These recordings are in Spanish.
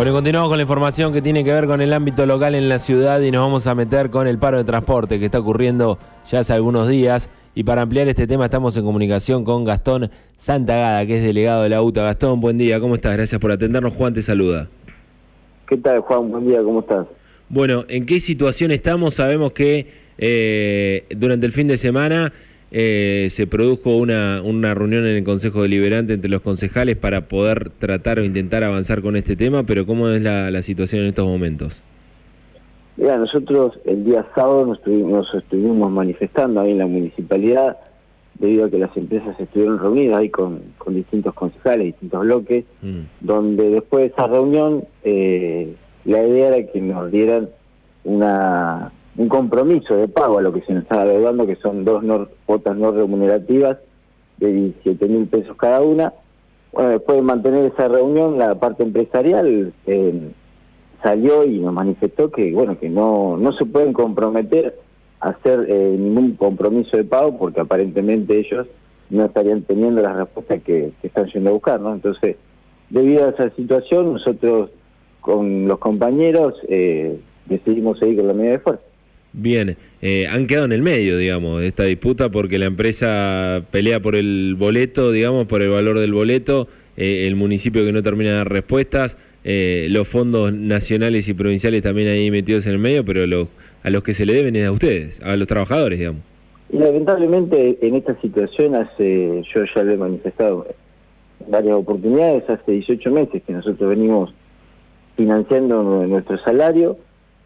Bueno, continuamos con la información que tiene que ver con el ámbito local en la ciudad y nos vamos a meter con el paro de transporte que está ocurriendo ya hace algunos días. Y para ampliar este tema estamos en comunicación con Gastón Santagada, que es delegado de la UTA. Gastón, buen día, ¿cómo estás? Gracias por atendernos. Juan te saluda. ¿Qué tal, Juan? Buen día, ¿cómo estás? Bueno, ¿en qué situación estamos? Sabemos que eh, durante el fin de semana eh, se produjo una, una reunión en el Consejo Deliberante entre los concejales para poder tratar o intentar avanzar con este tema, pero ¿cómo es la, situación en estos momentos? Mira, nosotros el día sábado nos, estuvimos manifestando ahí en la municipalidad debido a que las empresas estuvieron reunidas ahí con, distintos concejales, distintos bloques, mm. donde después de esa reunión eh, la idea era que nos dieran una un compromiso de pago a lo que se nos está adeudando, que son dos cuotas no remunerativas de 17 mil pesos cada una. Bueno, después de mantener esa reunión, la parte empresarial eh, salió y nos manifestó que bueno que no no se pueden comprometer a hacer eh, ningún compromiso de pago porque aparentemente ellos no estarían teniendo las respuestas que, están yendo a buscar, ¿no? Entonces, debido a esa situación, nosotros con los compañeros eh, decidimos seguir con la medida de fuerza. Bien, eh, han quedado en el medio, digamos, de esta disputa porque la empresa pelea por el boleto, digamos, por el valor del boleto, eh, el municipio que no termina de dar respuestas, eh, los fondos nacionales y provinciales también ahí metidos en el medio, pero a los que se le deben es a ustedes, a los trabajadores, digamos. Y lamentablemente en esta situación hace, yo ya lo he manifestado varias oportunidades, hace 18 meses que nosotros venimos financiando nuestro salario,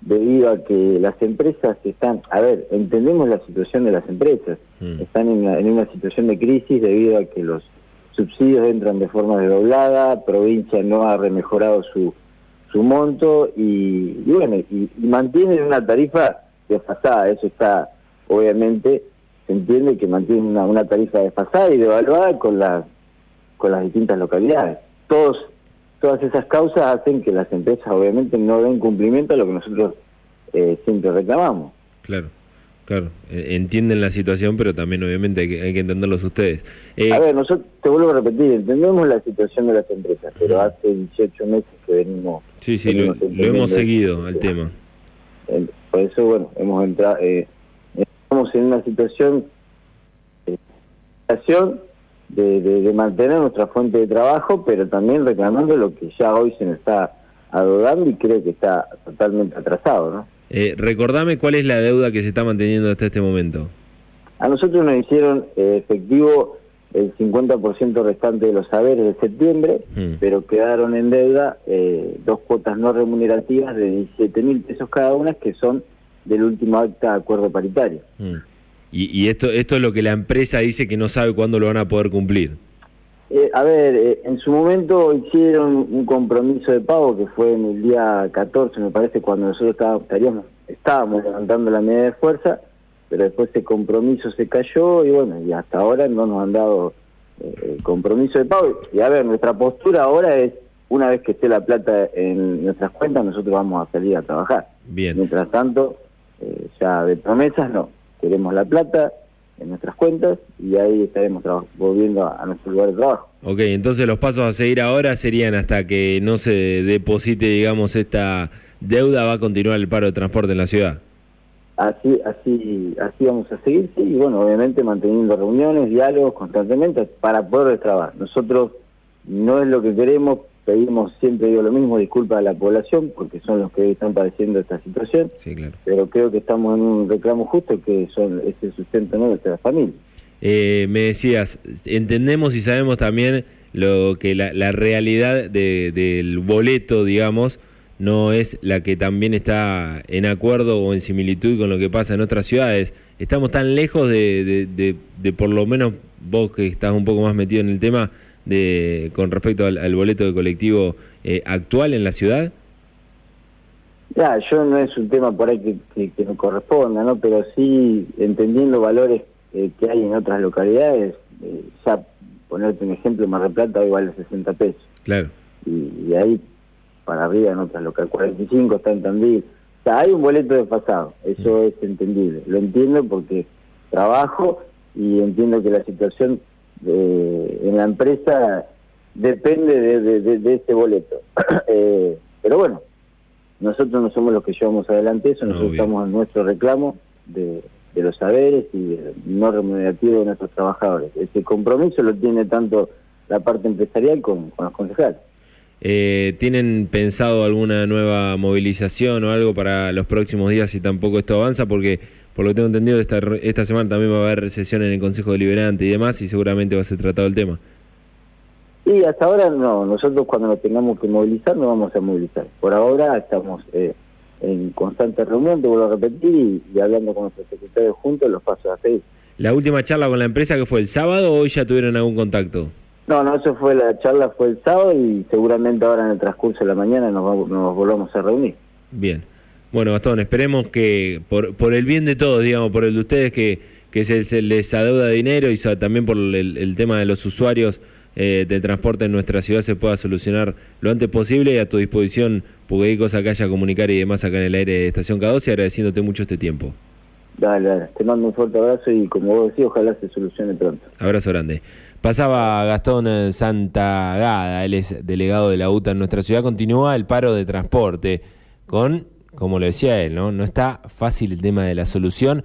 debido a que las empresas están, a ver, entendemos la situación de las empresas, mm. están en, una situación de crisis debido a que los subsidios entran de forma desdoblada, provincia no ha remejorado su, su monto y, bueno, y, mantienen una tarifa desfasada, eso está, obviamente, se entiende que mantienen una, una tarifa desfasada y devaluada con las con las distintas localidades. Todos todas esas causas hacen que las empresas obviamente no den cumplimiento a lo que nosotros eh, siempre reclamamos. Claro. Claro, e, entienden la situación, pero también obviamente hay que, hay que entenderlos ustedes. Eh, a ver, nosotros, te vuelvo a repetir, entendemos la situación de las empresas, pero hace 18 meses que venimos... Sí, sí, lo, hemos seguido al tema. Por eso, bueno, hemos entrado, eh, estamos en una situación de, de, mantener nuestra fuente de trabajo, pero también reclamando lo que ya hoy se nos está adodando y creo que está totalmente atrasado, ¿no? Eh, recordame cuál es la deuda que se está manteniendo hasta este momento. A nosotros nos hicieron eh, efectivo el 50% restante de los saberes de septiembre, mm. pero quedaron en deuda eh, dos cuotas no remunerativas de 17 mil pesos cada una, que son del último acta de acuerdo paritario. Mm. Y, esto, esto es lo que la empresa dice que no sabe cuándo lo van a poder cumplir. Eh, a ver, eh, en su momento hicieron un compromiso de pago que fue en el día 14, me parece, cuando nosotros estábamos, estaríamos, estábamos levantando la medida de fuerza, pero después ese compromiso se cayó y bueno, y hasta ahora no nos han dado eh, compromiso de pago. Y a ver, nuestra postura ahora es, una vez que esté la plata en nuestras cuentas, nosotros vamos a salir a trabajar. Bien. Mientras tanto, ya de promesas no queremos la plata en nuestras cuentas y ahí estaremos volviendo a, nuestro lugar de trabajo. Ok, entonces los pasos a seguir ahora serían hasta que no se deposite, digamos, esta deuda, va a continuar el paro de transporte en la ciudad. Así, así, así vamos a seguir, sí, y bueno, obviamente manteniendo reuniones, diálogos constantemente para poder destrabar. Nosotros no es lo que queremos, pedimos siempre digo lo mismo, disculpa a la población, porque son los que están padeciendo esta situación, sí, claro. pero creo que estamos en un reclamo justo que son es el sustento ¿no? de nuestra familia. Eh, me decías, entendemos y sabemos también lo que la, la realidad de, del boleto, digamos, no es la que también está en acuerdo o en similitud con lo que pasa en otras ciudades. Estamos tan lejos de, de, de, de por lo menos vos que estás un poco más metido en el tema, de con respecto al, boleto de colectivo eh, actual en la ciudad? Ya, yo no es un tema por ahí que, que, me corresponda, ¿no? Pero sí, entendiendo valores eh, que hay en otras localidades, eh, ya ponerte un ejemplo, Mar del Plata hoy vale 60 pesos. Claro. Y, ahí para arriba en otras localidades, 45 está en Tandil. O sea, hay un boleto desfasado, eso mm. es entendible. Lo entiendo porque trabajo y entiendo que la situación en la empresa depende de, de, este boleto. eh, pero nosotros no somos los que llevamos adelante eso, nosotros estamos en nuestro reclamo de, los saberes y no remunerativo de nuestros trabajadores. Ese compromiso lo tiene tanto la parte empresarial como con los concejales. Eh, ¿Tienen pensado alguna nueva movilización o algo para los próximos días si tampoco esto avanza? Porque por lo que tengo entendido esta, esta semana también va a haber sesión en el Consejo Deliberante y demás y seguramente va a ser tratado el tema. Sí, hasta ahora no. Nosotros cuando nos tengamos que movilizar no vamos a movilizar. Por ahora estamos eh, en constante reunión, te vuelvo a repetir, y, hablando con nuestros secretarios juntos los pasos a seguir. ¿La última charla con la empresa que fue el sábado o hoy ya tuvieron algún contacto? No, no, eso fue la charla, fue el sábado y seguramente ahora en el transcurso de la mañana nos, nos volvamos a reunir. Bien. Bueno, Gastón, esperemos que por, por el bien de todos, digamos, por el de ustedes que, que se, les adeuda dinero y también por el tema de los usuarios, eh, del transporte en nuestra ciudad se pueda solucionar lo antes posible y a tu disposición, porque hay cosas que haya comunicar y demás acá en el aire de Estación K12 y agradeciéndote mucho este tiempo. Dale, dale, te mando un fuerte abrazo y como vos decís, ojalá se solucione pronto. Abrazo grande. Pasaba Gastón Santagada, él es delegado de la UTA en nuestra ciudad, continúa el paro de transporte con, como lo decía él, ¿no? No está fácil el tema de la solución.